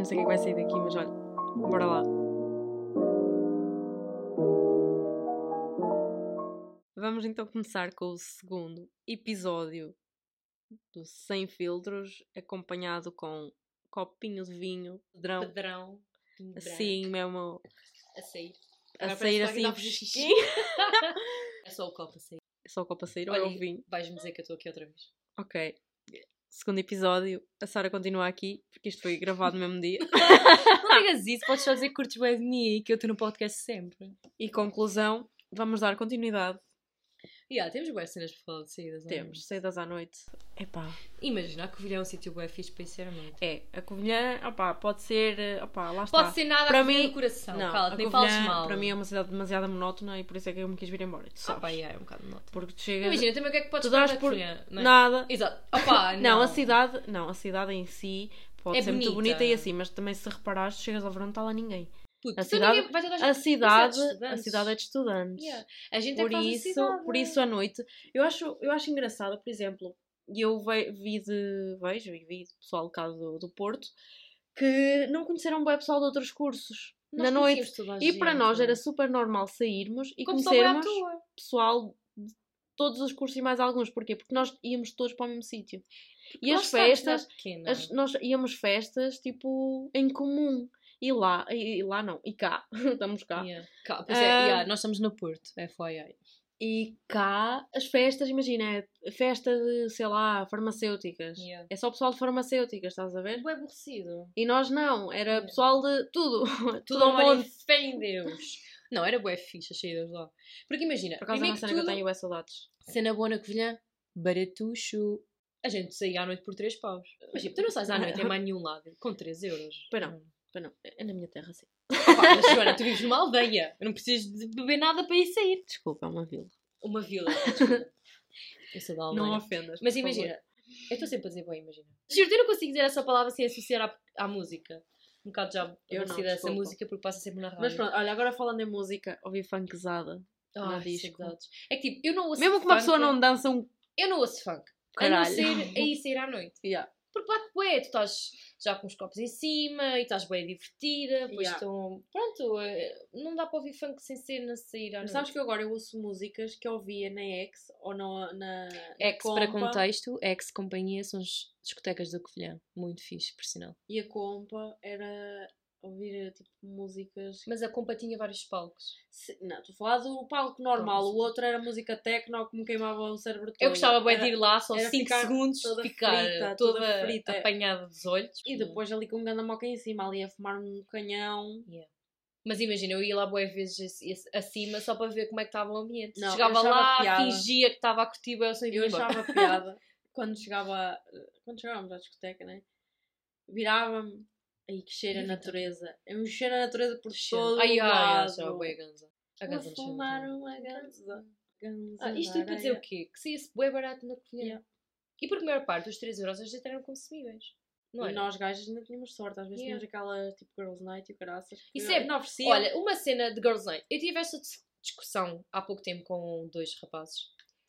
não sei o que é que vai sair daqui, mas olha, bora lá. Vamos então começar com o segundo episódio do Sem Filtros, acompanhado com copinho de vinho, pedrão, Padrão. assim mesmo, A sair. a sair assim. É só o copo a sair. Só o copo a sair ou é o Olha, vinho? vais-me dizer que eu estou aqui outra vez. Ok. Segundo episódio, a Sara continua aqui, porque isto foi gravado no mesmo dia. Não digas isso, podes só dizer que curtes bem de mim e que eu estou no podcast sempre. E conclusão, vamos dar continuidade. E yeah, temos boas cenas para falar de saídas. não é? Temos, saídas à noite. Epá. Imagina, a Covilhã é um sítio bem fixe para ir ser à noite. É, a Covilhã, opá, pode ser, eh, opá, lá está. Pode ser nada Para mim- do coração. Não, Cala, a nem Covilhã, fales mal. para mim é uma cidade demasiado monótona e por isso é que eu me quis vir embora. Tu Ah, sabes? pá, yeah, é um bocado nota. Porque tu chegas... Imagina também o que é que podes fazer por Covilhã, não é? nada. Exato. Opa, não. Não, a cidade, não, a cidade em si pode É ser muito bonita. bonita e assim, mas também se reparares, chegas ao verão não está lá ninguém. Puto, a cidade- vai toda A gente- cidade, de a cidade é de estudantes. Yeah. A gente é Por a isso, cidade. por isso à noite, eu acho, eu acho engraçado, por exemplo, e eu ve- vi de, vejo e vi de pessoal cá do, do Porto que não conheceram bem pessoal de outros cursos Nós na noite. a E para nós é? era super normal sairmos e conhecermos pessoal de todos os cursos e mais alguns. Porquê? Porque nós íamos todos para o mesmo sítio. E as a cidade festas, as- nós íamos festas tipo em comum. E lá, e, lá não, e cá, estamos cá. Yeah. Cá, pois é, Ah, yeah, nós estamos no Porto, FYI. E cá, as festas, imagina, é festa de, sei lá, farmacêuticas. Yeah. É só pessoal de farmacêuticas, estás a ver? É aborrecido. E nós não, era Yeah. pessoal de tudo. Tudo Tudo ao monte. fé em Deus. Não, era bué fixe as saídas lá. Porque imagina, Por acaso é primeiro uma que cena que eu tudo, tenho é saudades. cena boa na Covilhã, baratucho. A gente saía à noite por 3 paus. Mas tipo, tu não sais à noite em mais nenhum lado com 3 euros. Pois não. Não, é na minha terra sim. Pá, mas Joana, tu vives numa aldeia. Eu não preciso de beber nada para ir sair. Desculpa, é uma vila. Uma vila. desculpa. Eu sou da aldeia. Não ofendas. Mas por favor. imagina, eu estou sempre a dizer bem, imagina. Juro, eu não consigo dizer essa palavra sem associar à, à música. Um bocado já Eu não, essa música porque passa sempre na rádio. Mas pronto, olha, agora falando em música, ouvi funkzada. Ai, no disco. É que tipo, eu não ouço Mesmo que uma funk, pessoa não dança um. Eu não ouço funk. A não Caralho. ser aí sair à noite. Yeah. Porque bate bué, tu estás já com os copos em cima e estás bem divertida, depois Yeah. estão... Pronto, é, não dá para ouvir funk sem ser na à Mas sabes que eu agora eu ouço músicas que eu ouvia na X ou na. na Ex, na para contexto, Ex Companhia são as discotecas da Covilhã. Muito fixe, por sinal. E a compa era ouvir tipo músicas. Mas a Compa tinha vários palcos. Se- Não, estou a falar do palco normal, Pronto. o outro era música techno que me queimava o cérebro todo. Eu gostava bem de ir lá só era 5 ficar segundos, toda ficar frita, toda, toda frita. apanhada dos olhos. E depois ali com um ganda moca em cima, ali a fumar um canhão. Mas imagina, eu ia lá boas vezes ac- acima só para ver como é que estava o ambiente. Não, Chegava lá, piada. fingia que estava a curtir o Eu achava piada quando chegava. Quando chegávamos à discoteca, né? Virava-me. Aí que cheira a Irrita-me. natureza. É um cheiro a natureza por Cheiro. todo Ai, ai, ai, lado. já bué ganza. A ganza não cheira fumar muito. uma ganza. ganza Ah, isto tudo para dizer o quê? Que saía-se bué barato na Covilhã. Yeah. E por maior parte, os 3 euros vezes eram consumíveis. Não E é? nós gajas ainda tínhamos sorte. Às vezes Yeah. tínhamos aquela tipo Girls Night e o caraças. Isso é- Não oferecia. Olha, uma cena de Girls Night. Eu tive esta dis- discussão há pouco tempo com dois rapazes.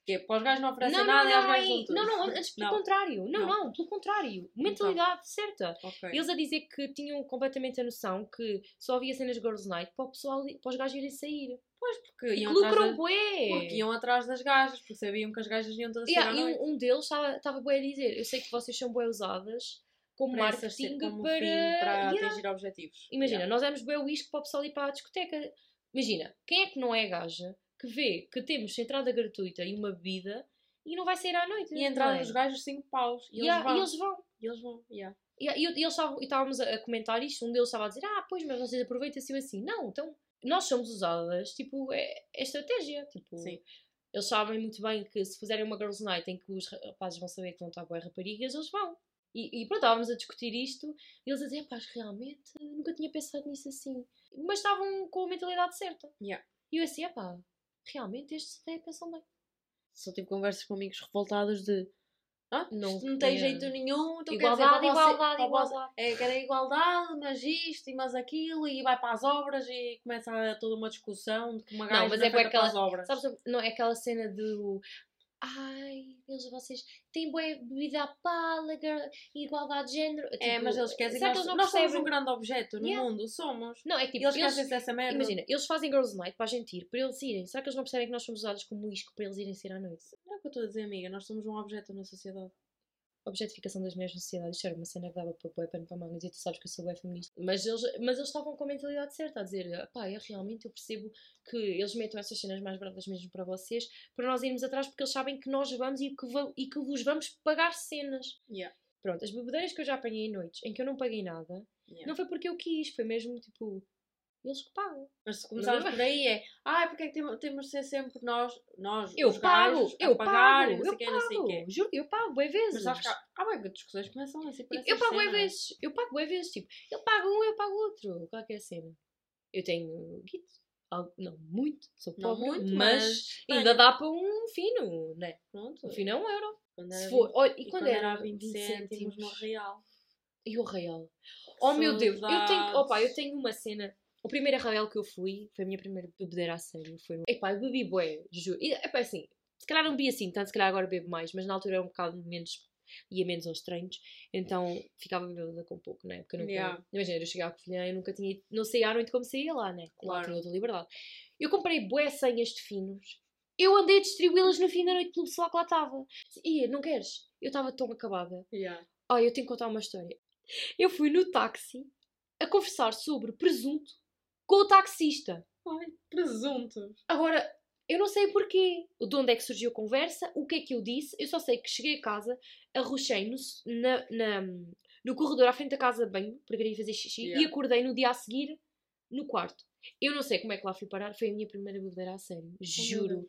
Que para os gajos não oferecem Não, não, nada e aos não, gajos não, dão tudo. não, não, antes pelo Não. contrário. Não, Não. não, pelo contrário. Mentalidade certa. Ok. Eles a dizer que tinham completamente a noção que só havia cenas Girls Night para o pessoal, para os gajos irem sair. Pois, porque E que iam, atrás bué. porque iam atrás das gajas, porque sabiam que as gajas iam todas Yeah, e um, um deles estava, bué a dizer, eu sei que vocês são bué usadas como Para marketing como para... para Yeah. atingir objetivos. Imagina, Yeah. nós damos bué o isco para o pessoal ir para a discoteca. Imagina, quem é que não é gaja que vê que temos entrada gratuita e uma bebida e não vai sair à noite? E a entrada não é? dos gajos 5 paus. E Yeah, eles vão. e eles vão. E eles vão. yeah. E, e, e eles estavam, estávamos a, comentar isto, um deles estava a dizer, ah, pois, mas vocês aproveitam assim assim. Não, então, nós somos usadas, tipo, é, é estratégia. Tipo, Sim. eles sabem muito bem que se fizerem uma girls night em que os rapazes vão saber que vão estar boas raparigas, eles vão. E, e pronto, estávamos a discutir isto e eles a dizer, pá, realmente nunca tinha pensado nisso assim. Mas estavam com a mentalidade certa. Yeah. E eu assim, pá, realmente estes até pensam bem. Só tive conversas com amigos revoltados de ah, Não- não tem jeito nenhum. Então Igualdade, dizer, igualdade, você- igualdade. É, querem igualdade, mas isto e mas aquilo, e vai para as obras e começa toda uma discussão de que uma gaja Não, mas é para aquela- as obras. Sabes, não é aquela cena do ai, eles, vocês têm boa bebida à pala, igualdade de género. É, Tipo, mas eles querem. será que Nós, nós somos um grande objeto no Yeah. mundo, somos. Não, é tipo, eles eles, esquecem dessa merda. imagina, eles fazem Girls Night para a gente ir, para eles irem. Será que eles não percebem que nós somos usados como isco para eles irem sair à noite? Não é o que eu estou a dizer, amiga. Nós somos um objeto na sociedade. Objetificação das mulheres na sociedade. Isto era uma cena que dava para pôr pano para mangas e tu sabes que eu sou bem feminista. Mas eles, mas eles estavam com a mentalidade certa, a dizer, pá, eu realmente eu percebo que eles metam essas cenas mais baratas mesmo para vocês, para nós irmos atrás, porque eles sabem que nós vamos e que, e que vos vamos pagar cenas. Yeah. Pronto, as bebedeiras que eu já apanhei em noites em que eu não paguei nada, Yeah. não foi porque eu quis, foi mesmo tipo, eles que pagam. Mas se começarmos Não por aí é. Ai, porque é que temos, de ser sempre nós, nós Eu os pago, eu pagar pago, não sei eu quê, não sei pago, quê. juro, eu pago, bem vezes. Mas sabes que há, há bem que discussões começam assim por Eu, eu pago bem vezes, eu pago bem vezes, tipo, ele paga um, eu pago outro. Qual é que é a cena? Eu tenho algo- não muito, sou Não pobre, muito, mas, mas ainda dá para um fino, né? Pronto. Um fino é um euro. Quando Se for, 20 olha, e e quando, quando era era 20 cêntimos no real. E o real? Oh meu Deus, eu tenho, opa, eu tenho uma cena. O primeiro arraial que eu fui foi a minha primeira bebedeira a sério. Foi no... Epá, eu bebi bué, juro. E, epá, assim, se calhar não bebi assim, tanto se calhar agora bebo mais, mas na altura era um bocado menos, ia menos aos treinos, então ficava bebida com pouco, né? Porque eu nunca, Yeah. imagina, eu cheguei à Covilhã e nunca tinha, ido- não saía à noite como saía lá, né? Lá Claro. tinha outra liberdade. Eu comprei bué senhas de finos, eu andei a distribuí-las no fim da noite pelo pessoal que lá estava. Ia, não queres? Eu estava tão acabada. Yeah. Ai, eu tenho que contar uma história. Eu fui no táxi a conversar sobre presunto com o taxista. Ai, presuntos. Agora, eu não sei porquê. De onde é que surgiu a conversa, o que é que eu disse. Eu só sei que cheguei a casa, arrochei no, na, na- no corredor à frente da casa de banho, porque queria fazer xixi, Yeah. e acordei no dia a seguir no quarto. Eu não sei como é que lá fui parar, foi a minha primeira bebedeira a sério. Juro. Deus.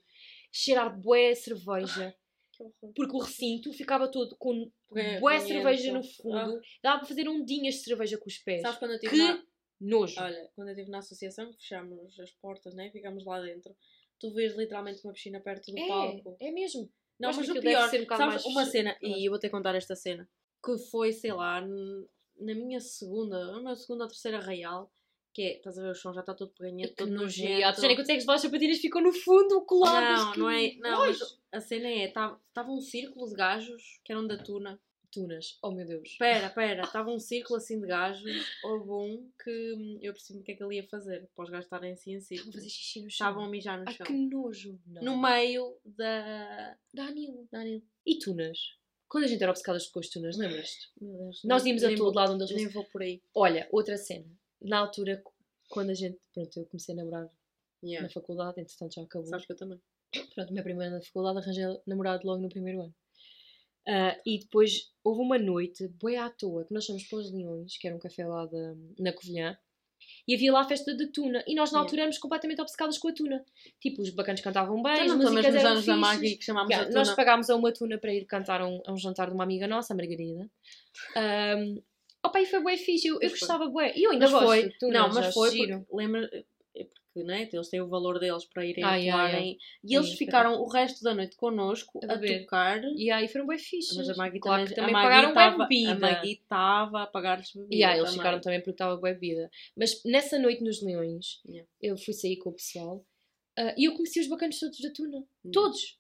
Cheirar bué cerveja. Horror. Porque o recinto ficava todo com Bué bué banhento. cerveja no Ah. fundo. Dava para fazer ondinhas de cerveja com os pés. Sabes quando eu estive Que na... nojo. Olha, quando eu estive na associação, fechámos as portas, né? Ficámos lá dentro. Tu vês literalmente uma piscina perto do palco. é, é mesmo. Não, mas que o pior, ser um sabes, mais- uma cena, e eu vou ter que contar esta cena, que foi, sei lá, na minha segunda, na minha segunda ou terceira real, que é, estás a ver, o chão já está todo peganhento, todo nojento. nojento. A Tânia, quando é que as sapatilhas ficam no fundo, coladas. Não, que não é, não, mas a cena é, estava um círculo de gajos, que eram da tuna. Tunas, oh meu Deus. Espera, espera, estava um círculo assim de gajos, houve um que hum, eu percebi o que é que ele ia fazer, para os gajos estarem assim em Estavam a círculo. fazer xixi no chão. Estavam a mijar no Ai, chão. que nojo. Não. No meio da... Danilo. Danilo. E tunas? Quando a gente era obcecada com as tunas, lembras-te? Meu Deus. Nós íamos a todo lado onde eles Nem vou por aí. Olha, outra cena. Na altura, quando a gente. Pronto, eu comecei a namorar Yeah. na faculdade, entretanto já acabou. Sabes que eu também. Pronto, minha primeira na faculdade arranjei namorado logo no primeiro ano. Ah, e depois houve uma noite, boi à toa, que nós fomos para os Leões, que era um café lá da, na Covilhã, e havia lá a festa de tuna. E nós na Yeah. altura éramos completamente obcecadas com a tuna. Tipo, os bacanos cantavam bem, Já as músicas eram anos da. Maggie que chamámos Yeah, a nós tuna. pagámos a uma tuna para ir cantar a um, a um jantar de uma amiga nossa, a Margarida. Um, opa, e foi bué fixe, eu, eu gostava bué. E eu ainda Mas gosto foi, de tunas, não, mas foi lembra, porque né, eles têm o valor deles para irem Ah, yeah, atuarem e É eles ficaram o resto da noite connosco A a, tocar. E aí foram bué fixes. Mas a Maggie claro também, também a Maggie pagaram tava- bebida. A Maggie estava a pagar-lhes bebida. E aí eles também. ficaram também porque estava bebida. Mas nessa noite nos Leões, Yeah. eu fui sair com o pessoal ah, e eu conheci os bacanos todos da tuna. Hum. Todos!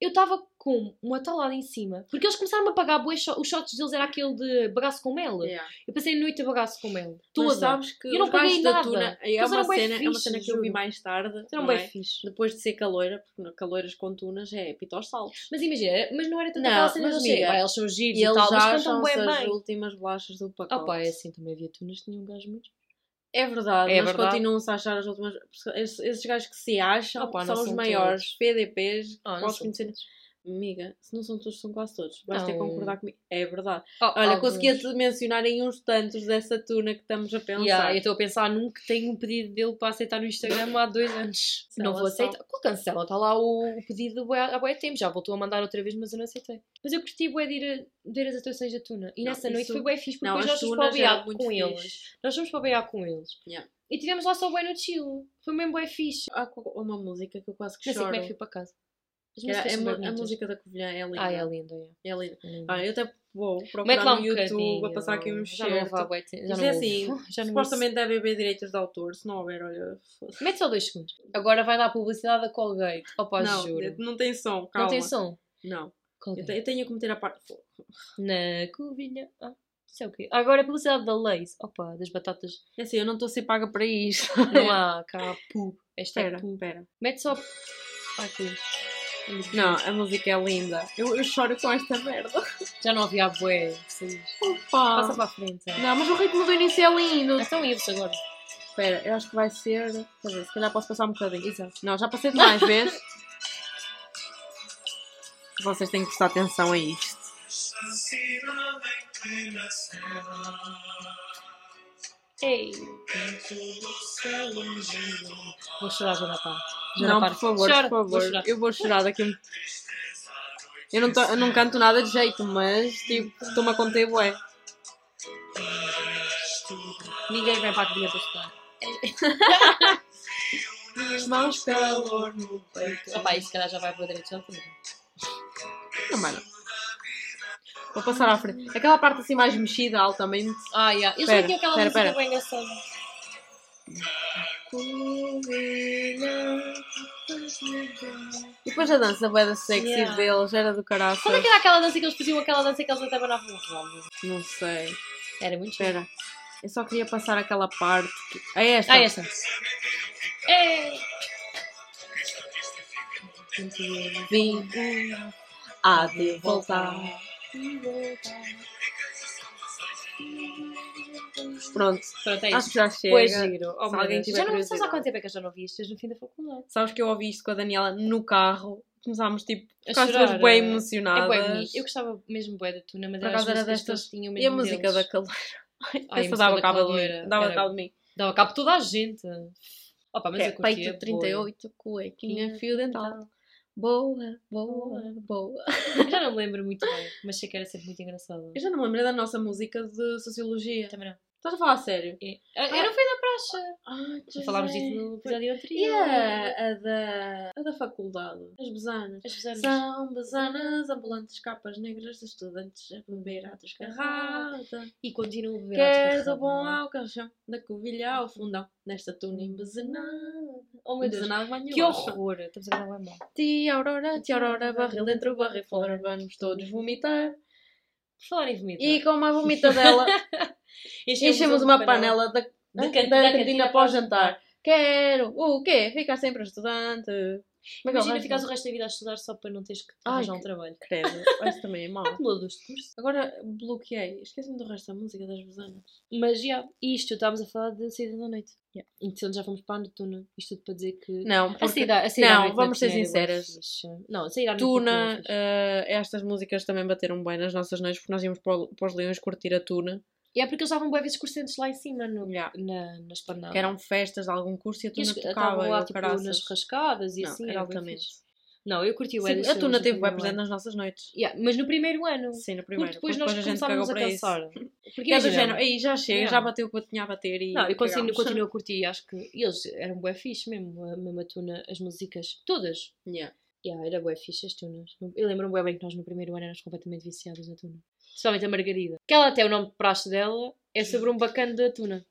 Eu estava com uma talada em cima, porque eles começaram a pagar bué os shots deles era aquele de bagaço com mel. Yeah. Eu passei a noite a bagaço com mel. Toda. Mas sabes que Eu não paguei da nada. tuna é Eles uma, eram bué cena, é uma cena que eu vi mais tarde. Eram não bem é? fixe. Depois de ser caloira, porque caloiras com tunas é pita aos saltos. Mas imagina, mas não era tanto Não, cena mas amiga, "Ah, eles são giros E e, eles tal, mas cantam bem as últimas bolachas do pacote. Ah pá, é assim, também havia tunas que tinham um gajo muito. É verdade, É mas verdade. continuam-se a achar as últimas. Esses, esses gajos que se acham Opa, são os maiores PDPs. Ah, não podes são conhecer. Amiga, se não são todos, são quase todos. Vais ter que Não. concordar comigo. É verdade. Oh, Olha, alguns. conseguia-te mencionar em uns tantos dessa tuna que estamos a pensar. Yeah, eu estou a pensar num que tenho um pedido dele para aceitar no Instagram há dois anos. Não vou aceitar. Qual cancela? Está lá o, o pedido há bué tempo. Já voltou a mandar outra vez, mas eu não aceitei. Mas eu curti bué de ir, a, de ir às atuações da Tuna. E Não, nessa noite isso- foi bué fixe, porque Não, depois nós fomos para o muito com fixe. eles. Nós fomos para o Beato com eles. Yeah. E tivemos lá só bué no chill. Foi mesmo bué fixe. Há uma música que eu quase que Não sei choro. como é que fui para casa. É bué a música da Covilhã é linda. Ah, é linda, é. É linda. É. Ah, eu até Vou procurar no um YouTube a passar aqui um Já não vou bué tempo, já não é assim, já não supostamente deve haver direitos de autor, se não houver, olha... Mete só dois segundos. Agora vai dar publicidade da Colgate. Opa, Não, juro. não tem som, calma. Não tem som? Não. Eu, Colgate. te- eu tenho que meter a parte... Na covilha. Ah, isso é o quê? Ah, Agora a publicidade da Lays. Opa, das batatas. É assim, eu não estou a ser paga para isto. Não há cá pub. Esta é Espera, pub. espera. Mete só. Aqui. Não, a música é linda. Eu, eu choro com esta merda. Já não havia bué. Sim. Opa! Passa para a frente. é. Não, mas o ritmo do início é lindo. Então ia-se agora. Espera, eu acho que vai ser... Quer dizer, se calhar posso passar um bocadinho. Exato. Não, já passei demais vezes. Vocês têm que prestar atenção a isto. Ei. Vou chorar, Jonathan. Não, Jonathan, por favor, chora. por Vou favor. chorar. Eu vou chorar daqui um... Eu não, tô- eu não canto nada de jeito, mas tipo, estou-me a conter bué. Ninguém vem para a covilha para estudar. Minhas mãos calor no peito. Opa, isso se calhar já vai para o direito de autor. Não, mano. Vou passar à frente. Aquela parte assim mais mexida, altamente. Ah, yeah. Eu já tinha aquela pera, música pera. bem engraçada. E depois a dança bué da sexy Yeah. deles, era do caraças. Como é que era aquela dança que eles faziam? Aquela dança que eles até banavam os olhos. Não sei. Era muito chique. Espera. Eu só queria passar aquela parte. Que... Ah, esta. Ah, esta. É. Vim. Há de voltar. Pronto. Pronto, é Acho isso. que já chega. Pois giro. Oh, Se alguém tiver já não sabes há quanto tempo é que eu já não vi isto? Desde o fim da faculdade. Sabes que eu ouvi isto com a Daniela no carro. Começámos tipo, A quase bem é. emocionadas. É bonito. Eu gostava mesmo bué da Tuna, mas Por era as músicas destas- tinham E a mesmo música deles. da caloira. Ai, a Essa dava da cabo de mim. Dava cabo de mim. Dava cabo toda a gente. Opa, mas É, eu curtia peito bué. 38, cuequinha, fio dental. Boa, boa, boa. Já não me lembro muito bem, mas sei que era sempre muito engraçado. Eu já não me lembro da nossa música de Sociologia. Também não. Estás a falar a sério? É. Ah, Eu não fui da praxe. Ai, Já falámos disso no episódio E anterior. a, a da, a da faculdade? As besanas. As besanas. São besanas, ambulantes, capas negras, estudantes a beber à descarrada. E continuo a beber Quer à do bom descarrada. ao caixão, da covilha ao fundão, nesta tuna embezenada. Oh meu Deus, que horror. Estamos a gravar mal. Tia Aurora, tia Aurora, barril dentro, barril fora, vamos todos vomitar. Por falar em vomitar. E com uma vomitadela, enchemos uma panela da, da, da da cantina cantina para o para o jantar. Quero o quê? Ficar sempre estudante. É é o Imagina resto? ficares o resto da vida a estudar só para não teres que Ai, arranjar um que- trabalho. Credo, isso também é mau. Acumuladores de curso. Agora bloqueei, esqueci-me do resto da música das besanas. Mas já, isto estávamos a falar de saída da noite. Então já fomos para a Tuna. Isto tudo para dizer que. Não, A porque saída, a saída à Não, noite na vamos ser bué sinceras. fixe. Não, a saída à noite na Tuna, fixe. eh, estas músicas também bateram bem nas nossas noites, porque nós íamos para, o- para os Leões curtir a Tuna, E é porque eles bem vezes cursantes lá em cima, no, Yeah. na, na esplanada. que eram festas de algum curso e a Tuna tocava. lá tipo, caraças. nas rascadas e Não, assim. era altamente. Não, eu curti o Sim, a Tuna teve bem presente nas nossas noites. Yeah, mas no primeiro ano. Sim, no Porque primeiro. depois porque nós gente começámos a cansar. Porque Que é do género, aí já chega, Yeah. já bateu o que eu tinha a bater e. Não, eu continuo, continuo a curtir. Acho que eles eram bué fixe mesmo. A mesma tuna, as músicas, todas. Yeah. Yeah, era bué fixe as tunas. Eu lembro-me bué bem que nós no primeiro ano éramos completamente viciados na tuna. Principalmente a Margarida. Que ela até o nome de praxe dela é sobre um bacana da tuna.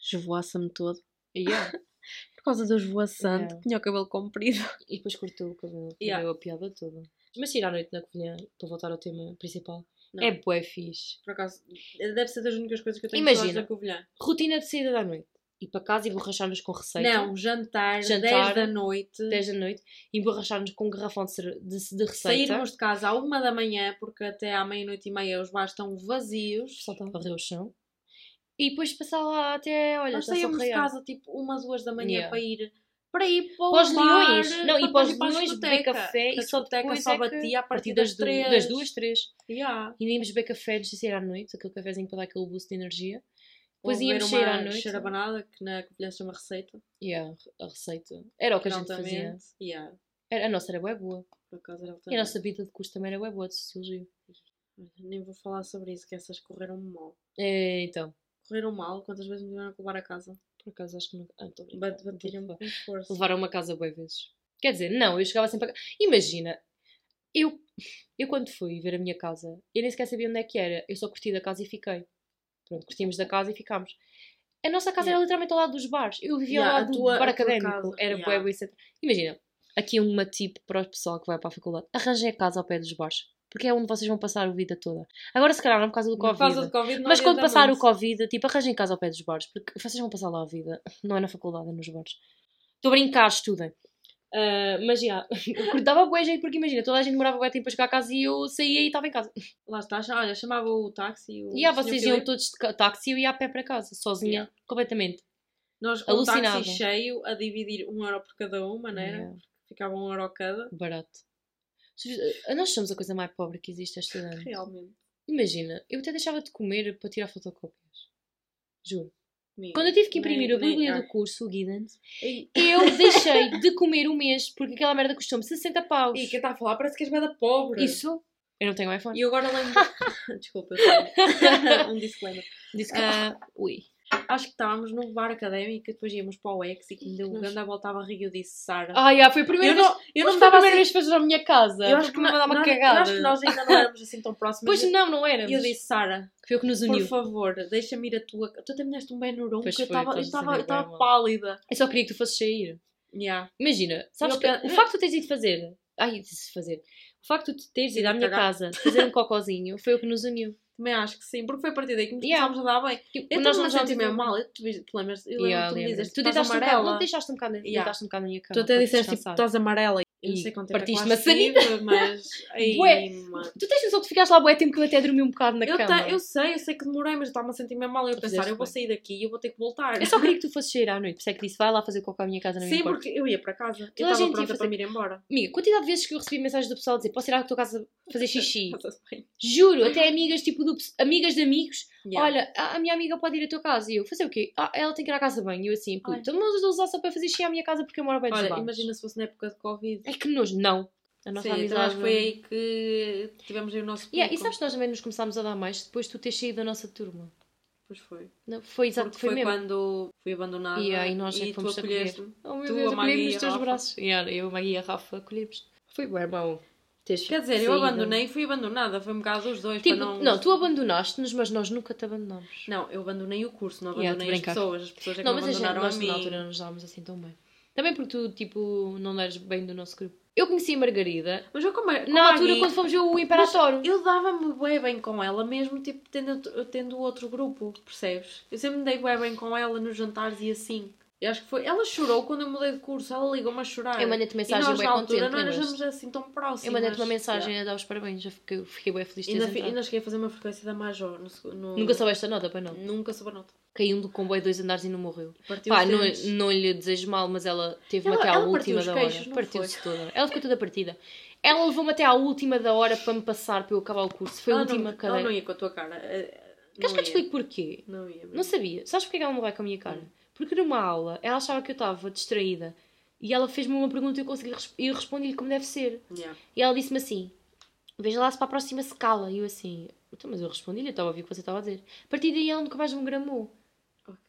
Esvoaça-me todo. Yeah. Por causa do esvoaçante, Yeah. tinha o cabelo comprido. E depois cortou o cabelo. Yeah. Deu a piada toda. Mas ir à noite na Covilhã, para voltar ao tema principal, Não. é bué fixe. Por acaso, deve ser das únicas coisas que eu tenho Imagina. da Covilhã. Rotina de saída da noite. Ir para casa e borrachar-nos com receita. Não, jantar, Jantar, 10 da noite. 10 da noite. E emborrachar-nos com um garrafão de, de, de receita. Sairmos de casa à uma da manhã, porque até à meia-noite e meia os bares estão vazios. Só estava a varrer o chão. E depois passar lá até, olha, Nós saímos de casa tipo uma, duas da manhã Yeah. para ir para ir para, Para os bar, leões. Não, e para os leões beber café e só depois só é batia a partir das, das três. das duas, três. Yeah. E íamos beber café antes de sair à noite, aquele cafezinho para dar aquele boost de energia. Depois íamos sair à noite. charabanada, que na Covilhã se chama receita. Yeah, a receita. Era o que a gente fazia. Yeah. Era, a nossa era bué boa. Por acaso era E a altamente. nossa vida de curso também era bué boa de sociologia. Nem vou falar sobre isso, que essas correram mal. É, então, Correram mal, quantas vezes me tiveram que levar a casa? por acaso acho que não. Ah, estou a brincar. Bat- Batiram-me com força. Levaram uma casa bué vezes. Quer dizer, não, eu chegava sempre a... Imagina, Eu, eu quando fui ver a minha casa, eu nem sequer sabia onde é que era. Eu só curti da casa e fiquei. Pronto, curtimos da casa e ficámos. A nossa casa Yeah. era literalmente ao lado dos bares. Eu vivia Yeah, ao lado tua- do bar académico. Era yeah. bué centro. Imagina, aqui uma tip para o pessoal que vai para a faculdade. Arranjem a casa ao pé dos bares. Porque é onde vocês vão passar a vida toda. Agora, se calhar, não por causa do Por Covid. causa do Covid Mas quando passar o. Covid, tipo, arranjem casa ao pé dos bares, porque vocês vão passar lá a vida. Não é na faculdade, é nos bares. Estou a brincar, estudem. Ah, mas já, eu dava bué jeito, porque imagina, toda a gente demorava bué tempo para chegar a casa e eu saía e estava em casa. Lá está, olha, chamava o táxi. O E ah, senhor vocês iam todos de táxi e eu ia a pé para casa, sozinha, Yeah. completamente. Nós com o Alucinava. táxi cheio a dividir um euro por cada uma, não era? Yeah. Ficava um euro cada. Barato. Ah, Nós somos a coisa mais pobre que existe este ano. Realmente. Imagina, eu até deixava de comer para tirar fotocópias. Juro. Quando eu tive que imprimir a bíblia ah, do curso, o Guidance, eu deixei de comer um mês porque aquela merda custou-me 60 paus. E quem está a falar parece que és da pobre. Isso? Eu não tenho iPhone. E eu agora lembro. Desculpa, eu sei. um disclaimer. Que. Ah, Ui. Acho que estávamos num bar académico e depois íamos para o ex e que me deu um grande a volta à barriga e eu disse Sara. Ah, já, foi a primeira eu vez. não, eu não a primeira assim, vez que fazes na minha casa. eu acho que me dava uma nós- cagada. Eu acho que nós ainda não éramos assim tão próximos. Pois não, não éramos. E eu disse, Sara, Foi o que nos por uniu. favor, deixa-me ir a tua. Tu até me deste um bem no ronco, Pois eu estava pálida. Eu só queria que tu fosses sair. Yeah. Imagina, sabes Eu que o facto de tu teres ido fazer. Ai, disse fazer. O facto de tu teres ido à minha casa fazer um cocozinho foi o que nos uniu. Também acho que sim, porque foi a partir daí que nos Yeah. começámos a dar bem. Tipo, Eu nós não não me senti já mesmo mal, tu, tu lembras? Eu lembro Yeah, que tu me dizes, Tu estás deitaste um bocado, amarela. não deixaste um bocado, Yeah. um bocado na minha cama. Tu até disseste tipo, estás amarela. Eu não sei quanto tempo é que partiste uma sanita. mas... Ai, Bué. mano. Tu tens noção que ficaste lá bué tempo que eu até dormi um bocado na Eu, cama. te- eu sei, eu sei que demorei, mas eu estava-me a sentir mesmo mal. Eu pensar, eu vou sair daqui e eu vou ter que voltar. Eu só queria que tu fosses sair à noite, por isso é que disse, vai lá fazer cocô à minha casa na minha Sim, porque eu ia para casa. Eu Toda a estava pronta fazer- para me ir embora. Amiga, quantidade de vezes que eu recebi mensagens do pessoal a dizer posso ir à tua casa fazer xixi? Juro, até amigas, tipo, do, amigas de amigos. Yeah. Olha, a, a minha amiga pode ir à tua casa. E eu, fazer o quê? Ah, ela tem que ir à casa bem. E eu assim, puta, mas eu usar só para fazer xixi à minha casa porque eu moro bem Olha, imagina se fosse na época de Covid. Ai, que nojo. Não. A nossa Sim, então amizade... acho que foi aí que tivemos aí o nosso Yeah, e sabes que nós também nos começámos a dar mais depois de tu teres saído da nossa turma. Pois foi. Não, foi exato, Porque foi, foi, mesmo. quando fui abandonada E aí nós é e tu fomos acolher. acolheste-me. Oh meu Tu, Deus, a eu Maggie colhei e nos teus Rafa. braços. E yeah, eu, a Magia e a Rafa acolhemos. Foi bem bom. Quer dizer, eu abandonei e fui abandonada. Foi um bocado os dois. Tipo, para não... não... tu abandonaste-nos, mas nós nunca te abandonamos. Não, eu abandonei o curso, não Yeah, abandonei a as pessoas. As pessoas é que Não, me mas a gente, abandonaram nós a mim. na altura não nos dávamos assim tão bem. Também porque tu, tipo, não eras bem do nosso grupo. Eu conheci a Margarida Mas eu como, como na a altura quando fomos ver o Imperatório. Eu dava-me bué bem com ela, mesmo tipo tendo, tendo outro grupo, percebes? Eu sempre me dei bem com ela nos jantares e assim. Eu acho que foi. Ela chorou quando eu mudei de curso, ela ligou-me a chorar. Eu mandei-te e mensagem nós bem na altura contente, não éramos assim tão próximas. Eu mandei-te uma mensagem Yeah. a dar os parabéns, já fiquei, fiquei bem feliz de Ainda, fi- ainda cheguei a fazer uma frequência da Major. No, no... Nunca soubeste a nota, para não. Nunca soube a nota. Caiu um do comboio dois andares e não morreu. Partiu Pá, não, não lhe desejo mal, mas ela teve-me Ela- até à ela última da queixos, hora. Partiu-se toda. Ela ficou toda partida. Ela levou-me até à última da hora para me passar, para eu acabar o curso. Foi a Ela última não, Ela cadeira. não ia com a tua cara. eh, Queres que eu te explique porquê? Não ia. Não sabia. Sabes porquê que ela não vai com a minha cara? Porque numa aula ela achava que eu estava distraída e ela fez-me uma pergunta e eu consegui e eu respondi-lhe como deve ser. Yeah. E ela disse-me assim: Veja lá se para a próxima se cala. E eu assim: então, Mas eu respondi-lhe, eu estava a ouvir o que você estava a dizer. A partir daí ela nunca mais me gramou.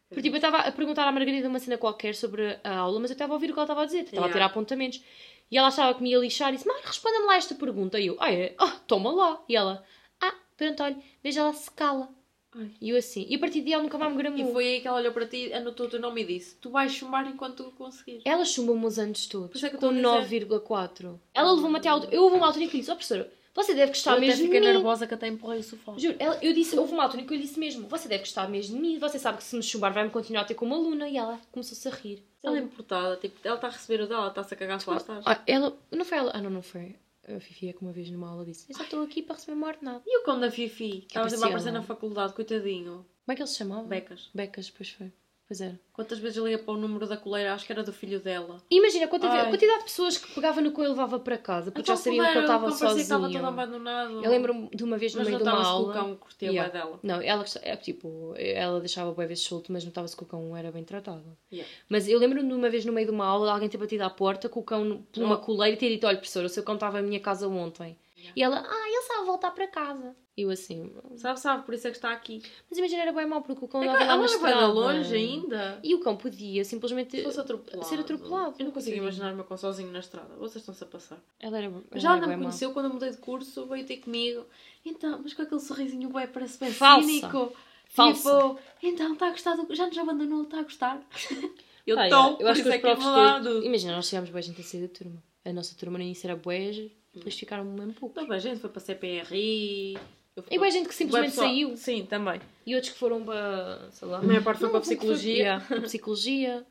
Porque tipo, eu estava a perguntar à Margarida uma cena qualquer sobre a aula, mas eu estava a ouvir o que ela estava a dizer, estava a Yeah. tirar apontamentos. E ela achava que me ia lixar e disse: Mãe, responda-me lá esta pergunta. E eu: Ah, é? Ah, toma lá. E ela: Ah, pronto, olha, veja lá se cala. Ai. E eu assim: E a partir daí ela nunca mais me gramou. E foi aí que ela olhou para ti, anotou o teu nome e disse: Tu vais chumbar enquanto tu conseguires. Ela chumbou-me os anos todos, é que eu com estou a dizer. 9,4. Ela levou-me até ao. Eu houve uma altura em que disse: Ó professora, você deve gostar eu mesmo fiquei de mim. nervosa que até empurrei o sofá. Juro, ela- eu disse, houve uma altura em que eu lhe disse mesmo: Você deve gostar mesmo de mim, você sabe que se me chumbar vai-me continuar a ter como aluna. E ela começou-se a rir. Ela é importada, tipo, ela está a receber o dela, ela está-se a cagar se lá estás. Ah, ela. Não foi ela. Ah, não, não foi. A Fifi é que uma vez numa aula disse: Eu só estou aqui para receber uma ordenada. E o cão da Fifi? Que estava sempre a aparecer na faculdade, coitadinho. Como é que ele se chamava? Becas. Becas, pois foi. Pois era. Quantas vezes eu liguei para o número da coleira? Acho que era do filho dela. Imagina a quantidade, Ai. a quantidade de pessoas que pegava no cão e levava para casa, porque já Então, sabiam que ele estava O cão parecia que estava todo sozinho. abandonado. Eu lembro-me de uma vez no Mas meio de uma notava-se que o aula. cão curtia Yeah. dela. Não, ela é, tipo, ela deixava bem vezes solto, mas notava-se que o cão era bem tratado. Yeah. Mas eu lembro-me de uma vez no meio de uma aula alguém ter batido à porta com o cão por uma Oh. coleira e ter dito: Olha, professora, o seu cão estava na minha casa ontem. E ela, ah, ele sabe voltar para casa. E eu assim, Sabe, sabe, por isso é que está aqui. mas imagina, era bem mau porque o cão É que andava lá na estrada. dar longe ainda. E o cão podia simplesmente atropelado. ser atropelado. Eu não consigo imaginar o meu cão sozinho na estrada. Vocês estão-se a passar. Ela era, ela Já era não me bué conheceu quando eu mudei de curso, veio ter comigo. Então, mas com aquele sorrisinho bué, parece bem Falsa. cínico. Falsa. Tipo, então, está a gostar do... Já nos abandonou, está a gostar? Eu estou, yeah, eu acho que os é mudado. todos... Imagina, nós tivemos boa gente a sair da turma. A nossa turma no início era boés, depois ficaram mesmo pouco. Então, bem, gente foi para CPRI. eu fui E gente que simplesmente pessoal- saiu. Sim, também. E outros que foram para, sei lá... A maior parte foi Não, para a foi- psicologia. yeah, para psicologia.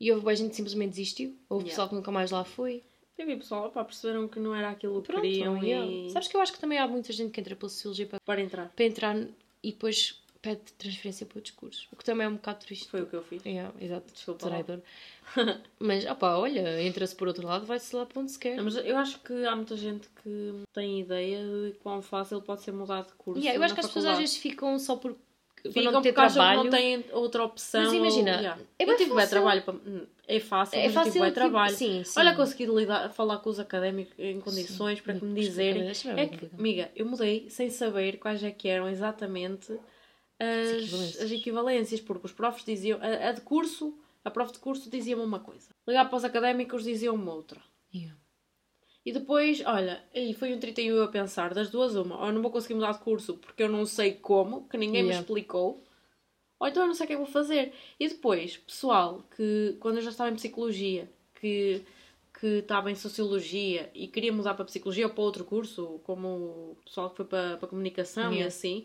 E houve boa gente que simplesmente desistiu. Houve Yeah. pessoal que nunca mais lá foi. Eu vi pessoal, opá, perceberam que não era aquilo que Pronto, queriam yeah. e... Sabes que eu acho que também há muita gente que entra pela sociologia para, Para entrar. para entrar e depois pede transferência para outros cursos. O que também é um bocado triste. Foi o que eu fiz. Yeah, exato, Desculpa traidor. Mas, opá, olha, entra-se por outro lado, vai-se lá para onde se quer. Não, mas eu acho que há muita gente que tem ideia de quão fácil pode ser mudar de curso. Yeah, eu acho que as pessoas às vezes ficam só por Ficam não ter porque trabalho. não têm outra opção. Mas imagina, ou- yeah. é eu bem tive bem trabalho. Para... hum, É fácil, É fácil, tive bem tipo, trabalho. sim, sim. Olha, consegui lidar, falar com os académicos em condições para que me dizerem. É que, amiga, eu mudei sem saber quais é que eram exatamente as, equivalências. as equivalências, porque os profs diziam. A, a de curso, a prof de curso dizia-me uma coisa. Ligar para os académicos diziam-me outra. Yeah. E depois, olha, aí foi um 31 eu a pensar, das duas uma, ou não vou conseguir mudar de curso porque eu não sei como, que ninguém me Yeah. explicou, ou então eu não sei o que é que vou fazer. E depois, pessoal, que quando eu já estava em psicologia, que, que estava em sociologia e queria mudar para psicologia ou para outro curso, como o pessoal que foi para, para comunicação e Yeah. assim,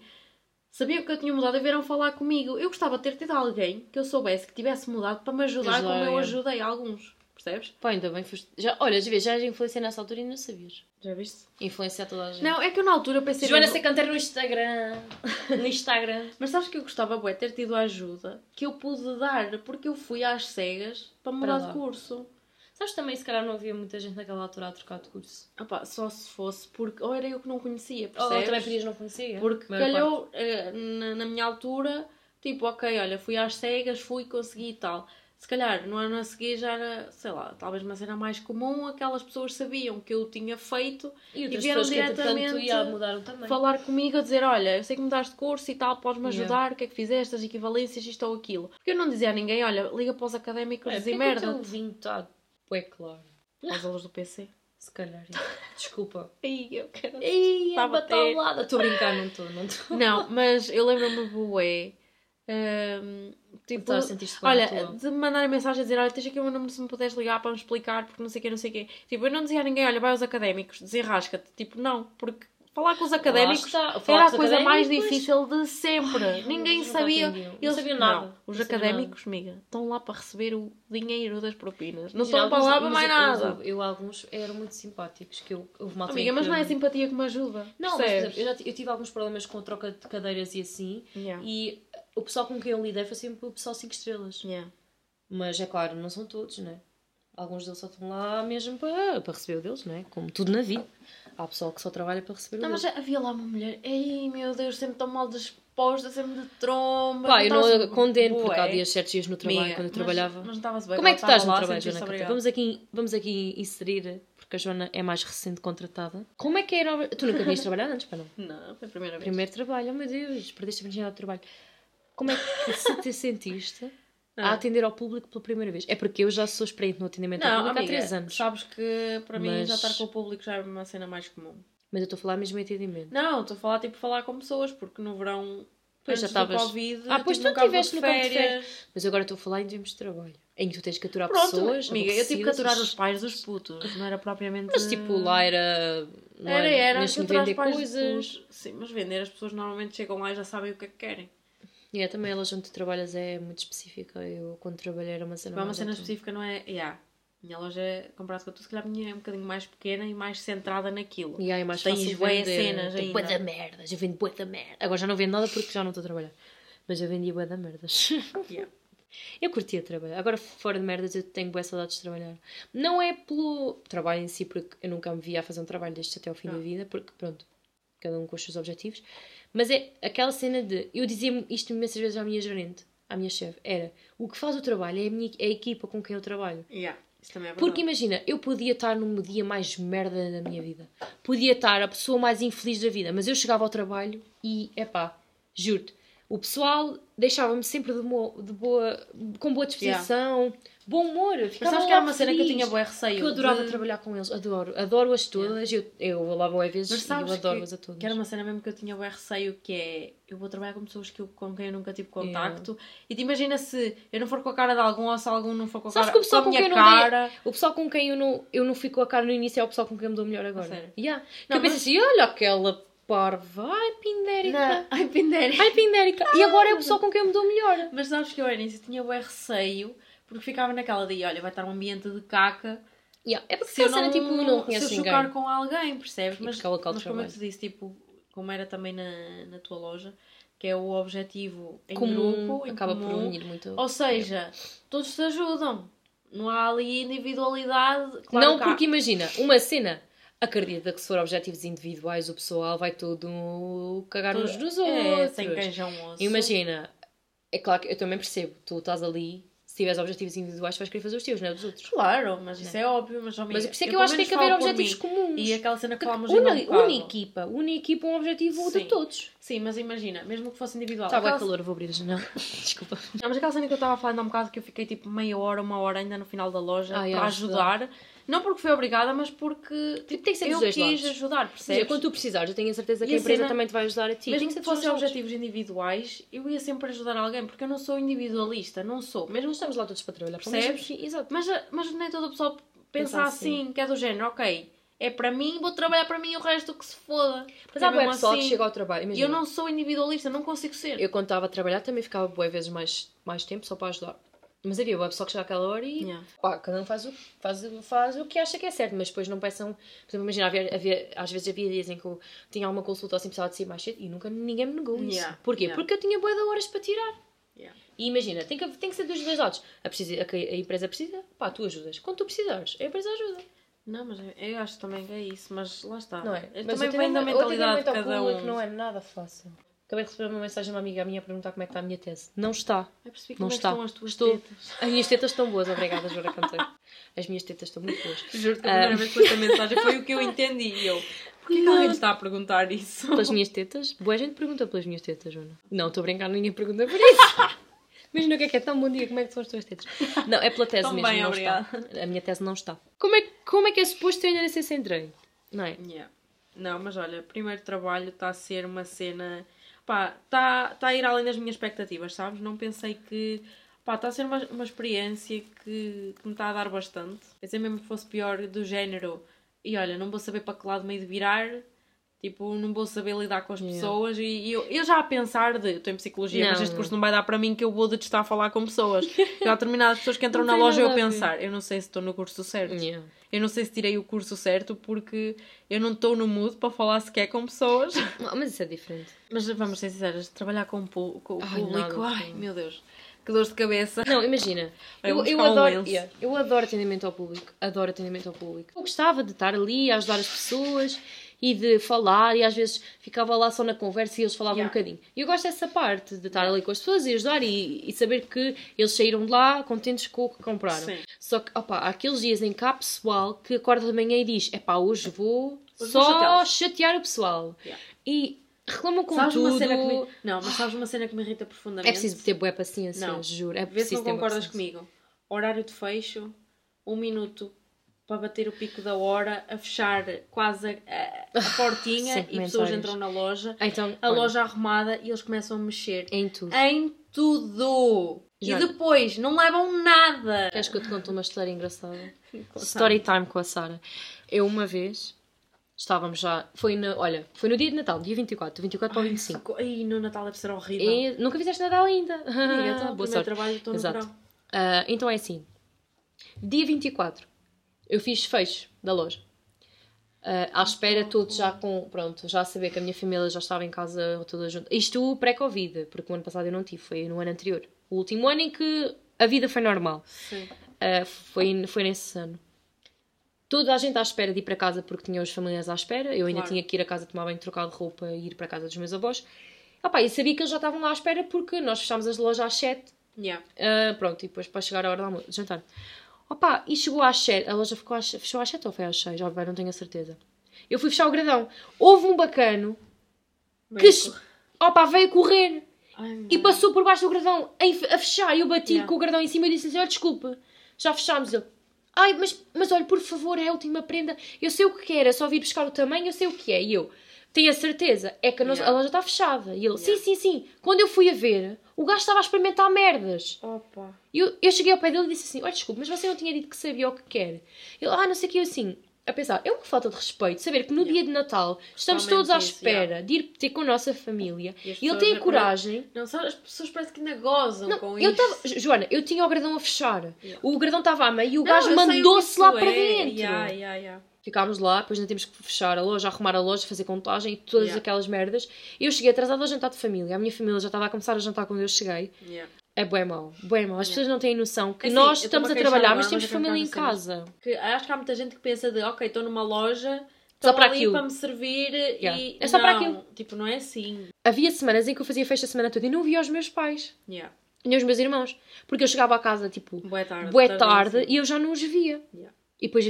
sabiam que eu tinha mudado e vieram falar comigo. Eu gostava de ter tido alguém que eu soubesse que tivesse mudado para me ajudar, Ajudar, como eu ajudei alguns. Percebes? Pá, ainda bem foste. Já, olha, já já influenciei nessa altura e não sabias. Já viste? Influenciar toda a gente. Não, é que eu na altura pensei. Joana mesmo- Secanter no Instagram. No Instagram. Mas sabes que eu gostava bué, ter tido a ajuda que eu pude dar, porque eu fui às cegas para mudar lá. de curso. Sabes também, se calhar não havia muita gente naquela altura a trocar de curso. Opa, só se fosse porque ou era eu que não conhecia, Ou percebes? também podias não conhecer. Porque calhou eh, na, na minha altura, tipo, ok, olha, fui às cegas, fui, consegui e tal. Se calhar no ano a seguir já era, sei lá, talvez uma cena mais comum, aquelas pessoas sabiam que eu tinha feito E outras vieram diretamente falar comigo a dizer, olha, eu sei que mudaste de curso e tal, podes-me Yeah. ajudar, o que é que fizeste, as equivalências, isto ou aquilo. Porque eu não dizia a ninguém, olha, liga para os académicos É, e merda. O teu vinho está bué claro. Aos alunos do PC. Se calhar. Desculpa. Ei, eu quero... Ei, Está a bater. Estou a brincar, não estou, não estou. Não, mas eu lembro-me bué. hum, tipo, bem olha, de me mandar mensagem a dizer, olha, tens aqui o meu número se me puderes ligar para me explicar, porque não sei o quê, não sei o quê. Tipo, eu não dizia a ninguém, olha, vai aos académicos, desenrasca-te. Tipo, não, porque falar com os académicos está. Era a coisa mais difícil de sempre. Ai, ninguém eles sabia. entendiam. Não Eles sabiam nada. Não, os académicos, amiga, estão lá para receber o dinheiro das propinas. Não estão para lá para mas mais nada. Eu, eu, alguns eram muito simpáticos. Que eu, houve uma Amiga, mas não é a simpatia que me ajuda. Não, mas por percebes? exemplo, eu, já eu tive alguns problemas com a troca de cadeiras e assim. Yeah. E o pessoal com quem eu lidei foi sempre o pessoal 5 estrelas. Yeah. Mas é claro, não são todos, né? Alguns deles só estão lá mesmo para, para receber o deles, né? Como tudo na vida. Há pessoal que só trabalha para receber Não, o mas deles. havia lá uma mulher, ei meu Deus, sempre tão mal disposta, sempre de tromba. Pá, eu não condeno, porque há dias, certos dias no trabalho, quando eu mas- trabalhava. Mas não estava-se bem. Como é que tu estás no trabalho, Joana. Vamos aqui, vamos aqui inserir, porque a Joana é mais recente contratada. Como é que era? Tu nunca vinhas trabalhar antes, para não? Não, foi a primeira vez. Primeiro trabalho, oh meu Deus, perdeste a virgindade do trabalho. Como é que se te sentiste a Ah. atender ao público pela primeira vez? É porque eu já sou experiente no atendimento ao Não, público amiga, há 3 anos. sabes que para mim Mas- já estar com o público já é uma cena mais comum. Mas eu estou a falar mesmo em atendimento. Não, estou a falar tipo falar com pessoas, porque no verão, Pois, já estavas- Covid, Ah, pois tive tu campo tiveste de no campo de férias. Mas agora estou a falar em termos de trabalho. Em que tu tens que aturar Pronto, pessoas. amiga, eu tive que aturar os pais dos putos, não era propriamente... Mas tipo, lá era. Não Era, era, que aturar os vender coisas. Sim, mas vender, as pessoas normalmente chegam lá e já sabem o que é que querem. E é, também a loja onde tu trabalhas é muito específica. Eu, quando trabalhei, era uma cena é uma cena específica, não é? Yeah. Minha loja, comparado com a tua, se calhar a minha é um bocadinho mais pequena e mais centrada naquilo. E aí é mais Tens vender. cenas ainda. bué da merdas. Eu vendo bué da merda. Agora já não vendo nada porque já não estou a trabalhar. Mas eu vendia bué da merdas. Yeah. Eu curtia trabalhar. Agora, fora de merdas, eu tenho boas saudades de trabalhar. Não é pelo trabalho em si, porque eu nunca me via a fazer um trabalho deste até ao fim Não. da vida, porque, pronto, cada um com os seus objetivos. Mas é aquela cena de. Eu dizia isto imensas vezes à minha gerente, à minha chefe: era o que faz o trabalho é a, minha, é a equipa com quem eu trabalho. Yeah. É. Porque imagina, eu podia estar no dia mais merda da minha vida. Podia estar a pessoa mais infeliz da vida. Mas eu chegava ao trabalho e, epá, juro-te, o pessoal deixava-me sempre de, mo- de boa, com boa disposição, bom humor. Mas sabes que era uma cena que eu feliz. tinha bué receio. Que eu adorava de- trabalhar com eles, adoro, adoro-as todas. Eu, eu vou lá vezes Mas e eu adoro-as que, a todas. que era uma cena mesmo que eu tinha bué receio, que é... Eu vou trabalhar com pessoas que eu, com quem eu nunca tive contacto. E te imagina se eu não for com a cara de algum ou se algum não for com a Sabes cara que o pessoal com a com quem eu não dei- cara... O pessoal com quem eu não, eu não fico a cara no início é o pessoal com quem eu me dou melhor agora. sério? Yeah. Não, eu penso assim, olha aquela parva, ai pindérica. Não, ai, Pindéria. Ai, Pindérica. E agora é o pessoal com quem eu me dou melhor. Mas sabes que eu ao início tinha bué receio, porque ficava naquela de, olha, vai estar um ambiente de caca... Yeah. É porque se eu não, cena, tipo, não se conheço eu ninguém. chocar com alguém, percebes? E Mas, porque mas como eu te disse, tipo, como era também na, na tua loja, que é o objetivo em Comum, grupo, em acaba por comum, unir muito. Ou seja, todos se ajudam. Não há ali individualidade. Claro não, que há- porque imagina, uma cena. Acredita que se for objetivos individuais, o pessoal vai todo cagar uns nos É, outros. sem queijão osso. Imagina, é claro que eu também percebo, tu estás ali, se tiveres objetivos individuais, vais querer fazer os teus, não é dos outros. Claro, mas isso é óbvio. Mas, amiga, Mas por isso é que eu eu acho que tem que haver objetivos mim. comuns. E aquela cena que falámos um une, bocado. une equipa, une equipa um objetivo Sim. de todos. Sim, mas imagina, mesmo que fosse individual. Está aquela- calor, vou abrir a janela. Desculpa. Não, mas aquela cena que eu estava a falar há um bocado que eu fiquei tipo meia hora, uma hora ainda no final da loja para ajudar. ajudar. Não porque fui obrigada, mas porque tipo, Tem que ser eu quis lados. ajudar, percebes? quando tu precisares, eu tenho a certeza que E a empresa cena- também te vai ajudar a ti. Mesmo que que fossem objetivos individuais, eu ia sempre ajudar alguém, porque eu não sou individualista, não sou. Mesmo estamos lá todos para trabalhar. Percebes? Exato. Mas, mas nem todo o pessoal pensa Pensa assim, assim. que é do género, ok, é para mim, vou trabalhar para mim o resto que se foda. Mas há mesmo pessoal que assim. chega ao trabalho. E Imagina, eu não sou individualista, não consigo ser. eu quando estava a trabalhar também ficava boas vezes mais, mais tempo só para ajudar. Mas havia boa pessoa que chega àquela hora e Yeah. pá, cada um faz o, faz, faz o que acha que é certo, mas depois não peçam. Por exemplo, imagina, havia, havia- às vezes havia dias em que eu tinha alguma consulta ou assim precisava de sair mais cedo e nunca ninguém me negou isso. Yeah, Porquê? yeah. Porque eu tinha boa de horas para tirar. E imagina, tem que, tem que ser dos dois lados. A, precisa, a, que a empresa precisa, pá, tu ajudas. Quando tu precisares, a empresa ajuda. Não, mas eu- acho também que é isso, mas lá está. Não é? Mas também o vem da o mentalidade de cada público um. não é nada fácil. Acabei de receber uma mensagem de uma amiga minha a perguntar como é que está a minha tese. Não está. Eu percebi Não como é que está. estão as tuas Estou- tetas. As minhas tetas estão boas, obrigada, Joana Cantei. As minhas tetas estão muito boas. Juro que a Ah. primeira vez que foi esta mensagem foi o que eu entendi. E eu, porquê que alguém está a perguntar isso? Pelas minhas tetas? Boa gente pergunta pelas minhas tetas, Joana. Não, estou a brincar, ninguém pergunta por isso. Imagina o que é que é tão bom dia, como é que são as tuas tetas? Não, é pela tese Tão mesmo, bem, não obrigada. está. A minha tese não está. Como é, como é que é suposto eu ainda ser sem treino? Não é? Yeah. Não, mas olha, primeiro trabalho está a ser uma cena. Pá, está tá a ir além das minhas expectativas, sabes? Não pensei que. Pá, está a ser uma, uma experiência que, que me está a dar bastante. Pensei mesmo que fosse pior do género. E olha, não vou saber para que lado meio de virar. Tipo, não vou saber lidar com as Yeah. pessoas. E, e eu, eu já a pensar de. Eu estou em psicologia, mas Não, este não. curso não vai dar para mim que eu vou detestar a falar com pessoas. Já há determinadas pessoas que entram na loja e eu a pensar, eu não sei se estou no curso certo. Yeah. Eu não sei se tirei o curso certo porque eu não estou no mood para falar sequer com pessoas. Não, Mas isso é diferente. Mas vamos ser sinceras, trabalhar com, com o Ai, público, nada, ai meu Deus, que dor de cabeça. Não, imagina. Eu, eu, um adoro, yeah, eu adoro atendimento ao público. Adoro atendimento ao público. Eu gostava de estar ali a ajudar as pessoas e de falar e às vezes ficava lá só na conversa e eles falavam Yeah. um bocadinho. E eu gosto dessa parte, de estar ali com as pessoas e ajudar e, e saber que eles saíram de lá contentes com o que compraram. Sim. Só que, opa, há aqueles dias em que há pessoal que acorda de manhã e diz: epá, hoje vou Hoje vou só chateá-los." chatear o pessoal. Yeah. E reclamam com Sabes tudo. uma cena que me... Não, mas sabes uma cena que me irrita profundamente? É preciso ter boa paciência, Não. juro. É Vê se preciso não concordas comigo. Horário de fecho, um minuto para bater o pico da hora, a fechar quase a, a- a portinha e pessoas entram na loja, Então, a olha, loja arrumada e eles começam a mexer em tudo. em tudo. Já. E depois não levam nada. Queres que eu te conte uma história engraçada? Story time com a Sara. Eu uma vez estávamos já. Foi no, olha, foi no dia de Natal, dia 24, do 24 para o 25. Ai, no Natal deve ser horrível. E nunca fizeste Natal ainda. Boa sorte. trabalho estou no Exato. Ah, então é assim. Dia 24, eu fiz fecho da loja. Ah, à espera, todos já com. Pronto, já a saber que a minha família já estava em casa toda junta. Isto pré-Covid, porque o ano passado eu não tive, foi no ano anterior. O último ano em que a vida foi normal. Sim. Uh, foi, foi nesse ano. Toda a gente à espera de ir para casa porque tinha os familiares à espera. Eu ainda Claro. tinha que ir a casa tomar banho, trocar de roupa e ir para a casa dos meus avós. Opa, e sabia que eles já estavam lá à espera porque nós fechámos as lojas às 7. Yeah. Uh, pronto, e depois para chegar a hora do jantar. Opa, e chegou às 7. A loja ficou às, fechou às 7 ou foi às 6? Já não tenho a certeza. Eu fui fechar o gradão. Houve um bacano que opa, veio correr Ai, e passou por baixo do gradão a, fechar. E eu bati Yeah. com o gradão em cima e disse assim: Olha, desculpa, já fechámos. Ele, ai, mas, mas olha, por favor, é a última prenda. Eu sei o que é só vir buscar o tamanho, eu sei o que é. E eu, tenho a certeza, é que a, Yeah. a loja está fechada. E ele, sim, Yeah. sim, sim. Quando eu fui a ver, o gajo estava a experimentar merdas. Opa. E eu, eu cheguei ao pé dele e disse assim: Olha, desculpa, mas você não tinha dito que sabia o que quer. Ele, ah, não sei o que, eu assim. A pensar, é uma falta de respeito saber que no Yeah. dia de Natal estamos todos à isso, espera yeah. de ir ter com a nossa família E e ele tem a coragem. Não, sabe, as pessoas parece que ainda gozam Não, com eu isto. tava, Joana, eu tinha o gradão a fechar. Yeah. O gradão estava a meio e o Não, gajo mandou-se isso lá é. para dentro. Ficámos lá, depois ainda temos que fechar a loja, arrumar a loja, fazer contagem e todas Yeah. aquelas merdas. Eu cheguei atrasada ao jantar de família. A minha família já estava a começar a jantar quando eu cheguei. Yeah. É bué mau, bué mau. As pessoas não têm noção que Assim, nós estamos a trabalhar, mas temos família em casa. Que acho que há muita gente que pensa de, ok, estou numa loja, Só para aquilo. para me servir Yeah. e... É só para Não, aquilo. Tipo, não é assim. Havia semanas em que eu fazia festa a semana toda e não via os meus pais, Yeah. nem os meus irmãos. Porque eu chegava a casa, tipo, Boa tarde. bué tarde tardíssimo. e eu já não os via. Yeah. E depois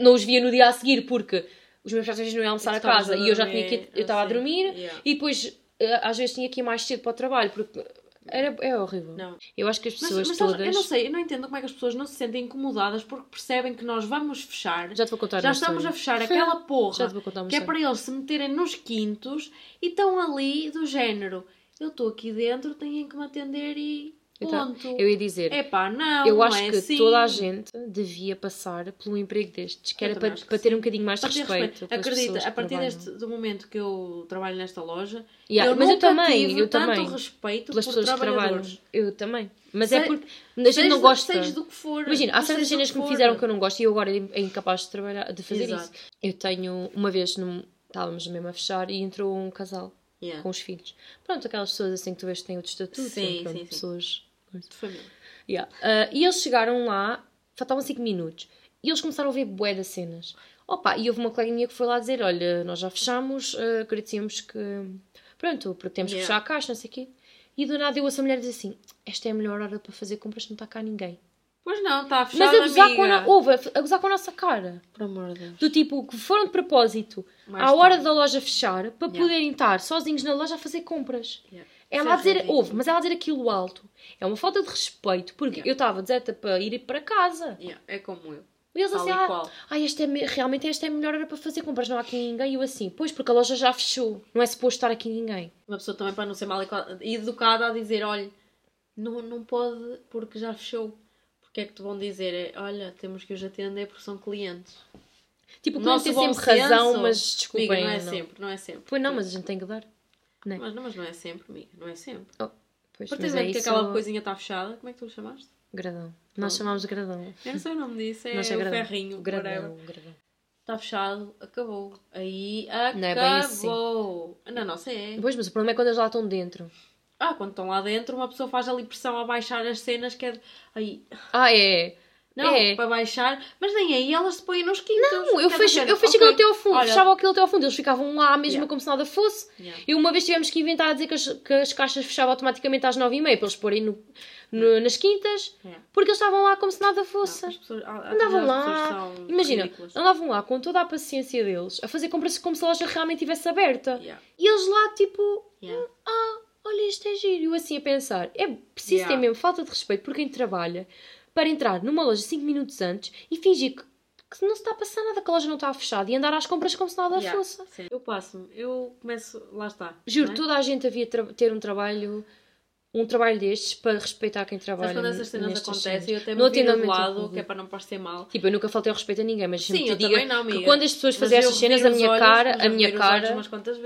não os via no dia a seguir porque os meus pais às vezes não iam almoçar a casa e eu já tinha que eu estava a dormir Yeah. e depois eh, às vezes tinha que ir mais cedo para o trabalho porque era, é horrível. Não. Eu acho que as Mas, pessoas mas sabes, todas. eu não sei, eu não entendo como é que as pessoas não se sentem incomodadas porque percebem que nós vamos fechar. Já te vou contar Já estamos história. a fechar aquela porra Já te vou contar uma que é história. para eles se meterem nos quintos e estão ali do género. Eu estou aqui dentro, têm que me atender e Então, ponto. Eu ia dizer, É pá, não, eu não acho é que assim. toda a gente devia passar por um emprego destes, que Eu era para, que para ter sim. um bocadinho mais de respeito. respeito. Acredita, pessoas a partir deste, do momento que eu trabalho nesta loja, Yeah, eu mas eu também, tive eu tanto também. respeito Pelas pessoas que trabalham. Eu também. Mas Se- é porque a gente não gosta. do que for. Imagina, há certas cenas que me fizeram que eu não gosto e eu agora é incapaz de, trabalhar, de fazer Exato. isso. Eu tenho, uma vez, num, estávamos mesmo a fechar e entrou um casal Yeah. com os filhos. Pronto, aquelas pessoas assim que tu vês que têm outro estatuto. Sim, sim, sim. Pessoas. De família. Yeah. Ah, e eles chegaram lá, faltavam 5 minutos, e eles começaram a ver bué das cenas. Opa, e houve uma colega minha que foi lá dizer: Olha, nós já fechamos, ah, agradecíamos que. Pronto, porque temos que Yeah. fechar a caixa, não sei o quê. E do nada eu ouço a mulher dizer assim: Esta é a melhor hora para fazer compras, não está cá ninguém. Pois não, está fechado, Mas a gozar, com a, no- houve, a gozar com a nossa cara. Por amor de Deus. Do tipo, que foram de propósito Mais à hora tarde. da loja fechar para Yeah. poderem estar sozinhos na loja a fazer compras. Yeah. Ela a dizer, houve, mas ela a dizer aquilo alto. É uma falta de respeito, porque Yeah. eu estava deserta para ir para casa. Yeah, É como eu. E eles Tal assim, ah, ai, esta é, me- realmente esta é a melhor hora para fazer compras, não há aqui ninguém. E eu assim, pois, porque a loja já fechou, não é suposto estar aqui ninguém. Uma pessoa também para não ser mal educada a dizer, olha, não, não pode porque já fechou. Porque é que te vão dizer, é, olha, temos que os atender porque são clientes. Tipo, o cliente tem sempre razão, mas desculpem. Amiga, não é não. sempre, não é sempre. Pois não, mas a gente tem que dar. Não é? Mas, não, mas não é sempre, amiga, não é sempre. Pois, A partir mas é que isso, aquela coisinha está fechada, como é que tu lhe chamaste? Gradão. Nós chamámos de gradão. Eu não sei o nome disso, é Nós é o gradão. ferrinho, Gradão, gradão. Está fechado, acabou. Aí acabou. Não é bem assim. Na nossa é. Pois, mas o problema é quando eles lá estão dentro. Ah, quando estão lá dentro, uma pessoa faz ali pressão a baixar as cenas que é. de- Aí, Ah, é. Não, É. para baixar, mas nem aí elas se põem nos quintos. Não, eu fecho, eu fecho ok, aquilo até ao fundo, olha, fechava aquilo até ao fundo, eles ficavam lá mesmo Yeah. como se nada fosse. Yeah. E uma vez tivemos que inventar a dizer que as, que as caixas fechavam automaticamente às 9h30 para eles porem no, no- nas quintas, Yeah. porque eles estavam lá como se nada Não, fosse. as pessoas, há- há Andavam determinadas lá, Imagina, ridículas. andavam lá com toda a paciência deles a fazer compras como se a loja realmente estivesse aberta. E eles lá, tipo, ah, olha, isto é giro. E eu assim a pensar, é preciso ter mesmo falta de respeito por quem trabalha para entrar numa loja 5 minutos antes e fingir que, que não se está a passar nada, que a loja não está fechada e andar às compras como se nada Yeah. fosse. Sim. Eu passo-me, eu começo, lá está. Juro, é? toda a gente havia ter um trabalho, um trabalho destes para respeitar quem trabalha. Sabes quando essas cenas acontecem, cenas. eu até me viro ao lado, que é para não parecer mal. Tipo, eu nunca faltei ao respeito a ninguém, mas Sim, eu também não, amiga. que quando as pessoas Mas fazem eu estas cenas, a minha olhos, cara, mas a eu minha cara.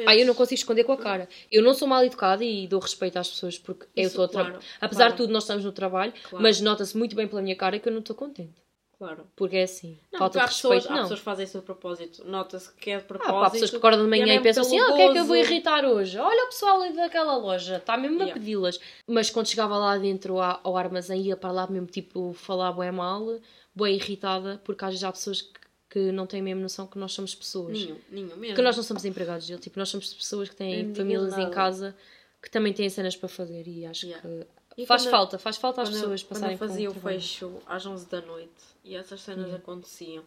Pá, eu não consigo esconder com a cara. Eu não sou mal educada e dou respeito às pessoas porque eu Isso, estou a trabalhar. claro, Apesar claro. de tudo, nós estamos no trabalho, Claro. mas nota-se muito bem pela minha cara que eu não estou contente. Claro. Porque é assim, Não, falta há de respeito, pessoas, há não. pessoas que fazem isso de propósito. Nota-se que é de Ah, propósito. pá, há pessoas que acordam de manhã é e pensam assim: ah, o que é que eu vou irritar hoje? Olha o pessoal ali daquela loja, está mesmo a Yeah. pedi-las. Mas quando chegava lá dentro ao, ao armazém, ia para lá mesmo tipo falar bem mal, bem irritada, porque às vezes há pessoas que, que não têm mesmo noção que nós somos pessoas. Nenhum, nenhum mesmo. Que nós não somos empregados dele, tipo, nós somos pessoas que têm famílias em casa que também têm cenas para fazer e acho Yeah. que E Faz quando- falta, faz falta às quando eu- pessoas quando passarem eu fazia o trabalho. fecho às 11 da noite e essas cenas Yeah. aconteciam.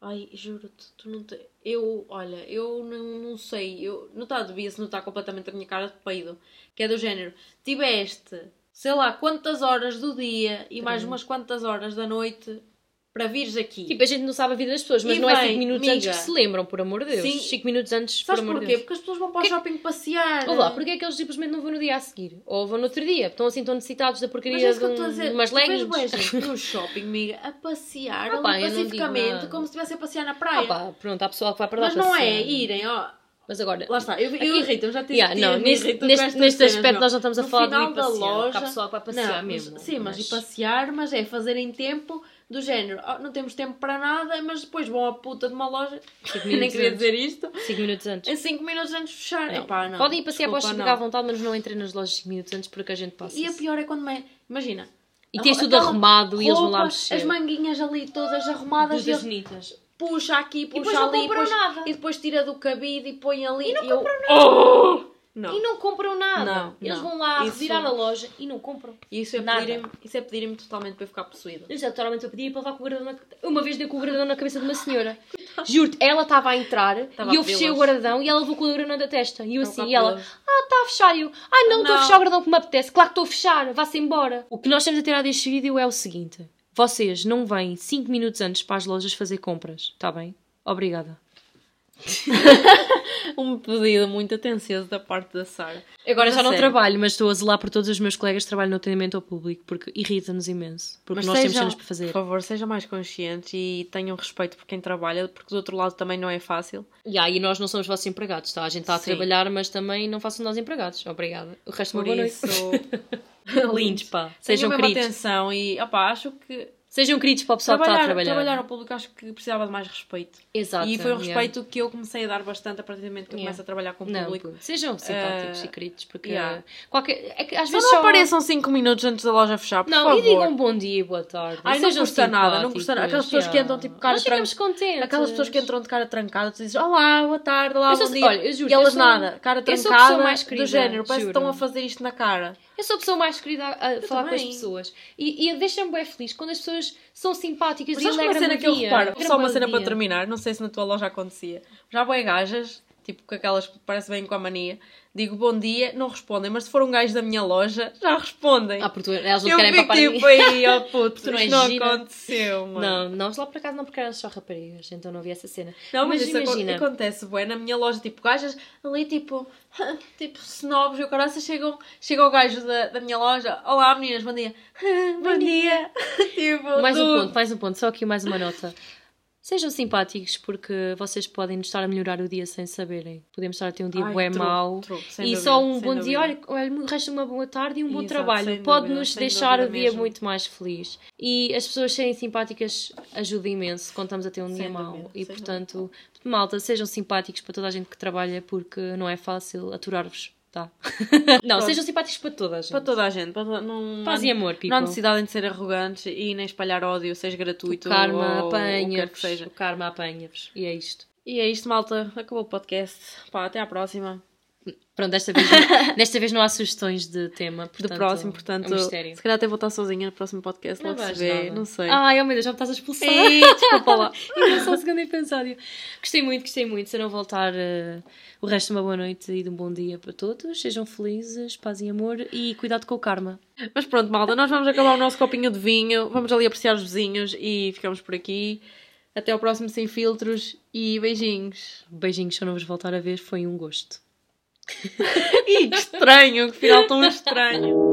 Ai, juro-te, tu não te... Eu, olha, eu não, não sei, eu não está devia-se notar completamente a minha cara de peido, que é do género, tiveste, sei lá, quantas horas do dia e mais umas quantas horas da noite para vires aqui. Tipo, a gente não sabe a vida das pessoas, mas E não é bem, 5 minutos antes amiga. que se lembram, por amor de Deus. Sim. 5 minutos antes, Sabes por amor porquê? de Deus. Porque as pessoas vão para o Que- shopping passear. Ou lá, porque é que eles simplesmente não vão no dia a seguir? Ou vão no outro dia? Estão assim tão necessitados da porcaria Mas é de, que um- dizer. de umas leggings. gente no shopping, amiga, a passear Ah pá, não pacificamente, como se estivesse a passear na praia. Ah pá, pronto, há pessoal que vai para lá Mas não é irem, ó. Mas agora, Lá está, eu, eu irrito, já tive Yeah, não, neste, neste, aspecto meu. nós não estamos a No falar de final ir da passear. loja- Há pessoal que vai passear Não, mas- mesmo. Sim, mas, ir passear, mas é fazer em tempo do género. "Oh, não temos tempo para nada, mas depois vão à puta de uma loja. Nem queria antes. dizer isto. 5 minutos antes. Em 5 minutos antes de fechar. Não. Epá, não. Podem ir passear para não. à vontade, mas não entrem nas lojas 5 minutos antes porque a gente passa. E a pior é quando. me- Imagina. E tens tudo arrumado e eles vão lá roupa, mexer. As manguinhas ali todas arrumadas e Todas eles puxa aqui, puxa não ali. compram depois- nada. E depois tira do cabide e põe ali. E não eu... compram Oh! Não. E não compram nada. Não, Eles não. vão lá Isso- revirar na loja e não compram. Isso é pedirem-me isso é pedirem totalmente para eu ficar possuída. Eu já totalmente a pedir para levar com o guardadão na... Uma vez dei com o guardadão na cabeça de uma senhora. Juro-te, ela estava a entrar Estava e eu fechei o guardadão e ela levou com o guardadão da testa. E eu assim, e ela, ah, está a fechar. E eu, ai não, estou a fechar o guardadão que me apetece. Claro que estou a fechar, vá-se embora. O que nós temos a tirar deste vídeo é o seguinte: vocês não vêm 5 minutos antes para as lojas fazer compras, está bem? Obrigada. Um pedido muito atencioso da parte da Sara. Agora Mas já não sério. trabalho, mas estou a zelar por todos os meus colegas que trabalham no atendimento ao público porque irrita-nos imenso. Porque Mas nós temos cenas para fazer. Por favor, sejam mais conscientes e tenham respeito por quem trabalha, porque do outro lado também não é fácil. Yeah, e nós não somos vossos empregados, tá? A gente está a Sim. trabalhar, mas também não façam nós empregados. Obrigada. O resto Por uma boa isso, noite. Lindos, pá. sejam queridos. atenção e, opá, acho que Sejam queridos para o pessoal que está a trabalhar, trabalhar. trabalhar ao público acho que precisava de mais respeito. Exato. e foi um yeah. respeito que eu comecei a dar bastante a partir do momento que eu Yeah. começo a trabalhar com o Não, público. sejam simpáticos Eh, e queridos, porque yeah. qualquer... é que às Só vezes não só... apareçam 5 minutos antes da loja fechar, por Não, favor. e digam bom dia e boa tarde. Ai, não custa nada, não custa nada. Aquelas pessoas que yeah. entram, tipo, cara Nós ficamos tran- contentes. Aquelas pessoas que entram de cara trancada, tu dizes olá, boa tarde, olá, Eu sou- bom dia. olha, eu juro, e elas eu sou- nada, cara trancada, mais querida, do género, parece que estão a fazer isto na cara. Eu sou a pessoa mais querida a, a falar com as também. pessoas. E, e deixa-me bem feliz quando as pessoas são simpáticas Mas e alegram-me que eu reparo? Só uma cena para terminar, não sei se na tua loja acontecia. Já boi gajas, tipo com aquelas que parece bem com a mania, digo bom dia, não respondem, mas se for um gajo da minha loja, já respondem. Ah, porque elas não eu querem papar tipo aí, ó puto, Tu não és não aconteceu, mano. Não, nós lá por acaso não, porque eram só raparigas, então não vi essa cena. Não, mas, isso aco- imagina, acontece, bué, na minha loja, tipo, gajas ali, tipo, tipo, snobs e o caraça, chegam, chega o gajo da, da minha loja, olá meninas, bom dia, bom dia, tipo, mais um ponto, mais um ponto, só aqui mais uma nota. Sejam simpáticos porque vocês podem nos estar a melhorar o dia sem saberem. Podemos estar a ter um dia Ai, bué true, mau true, e dúvida, só um bom dia, dúvida. olha, olha, o resto de uma boa tarde e um bom Exato, trabalho. sem Pode-nos dúvida, deixar o dúvida dia mesmo. muito mais feliz. E as pessoas serem simpáticas ajuda imenso quando estamos a ter um dia Sem mau. dúvida, E portanto, malta, sejam simpáticos para toda a gente que trabalha porque não é fácil aturar-vos. Tá? não, Pronto. sejam simpáticos para toda a gente. Para toda a gente, para toda, não, Paz e amor, people. Não há necessidade de ser arrogantes e nem espalhar ódio, seja gratuito O karma o apanha-vos. seja. O karma apanha-vos. E é isto. E é isto, malta. Acabou o podcast. Pá, até à próxima. Pronto, desta vez, desta vez não há sugestões de tema. Do Portanto, próximo, portanto, É um mistério. se calhar até vou estar sozinha no próximo podcast. Não Logo se vê, nada. não sei. Ai, oh meu Deus, já me estás a expulsar. Ei, desculpa lá. E não só o segundo episódio. Gostei muito, gostei muito. Se não voltar, eh, o resto de uma boa noite e de um bom dia para todos. Sejam felizes, paz e amor e cuidado com o karma. Mas pronto, malta, nós vamos acabar o nosso copinho de vinho, vamos ali apreciar os vizinhos e ficamos por aqui. Até ao próximo Sem Filtros e beijinhos. Beijinhos, se eu não vos voltar a ver, foi um gosto. Estranho, que final tão estranho.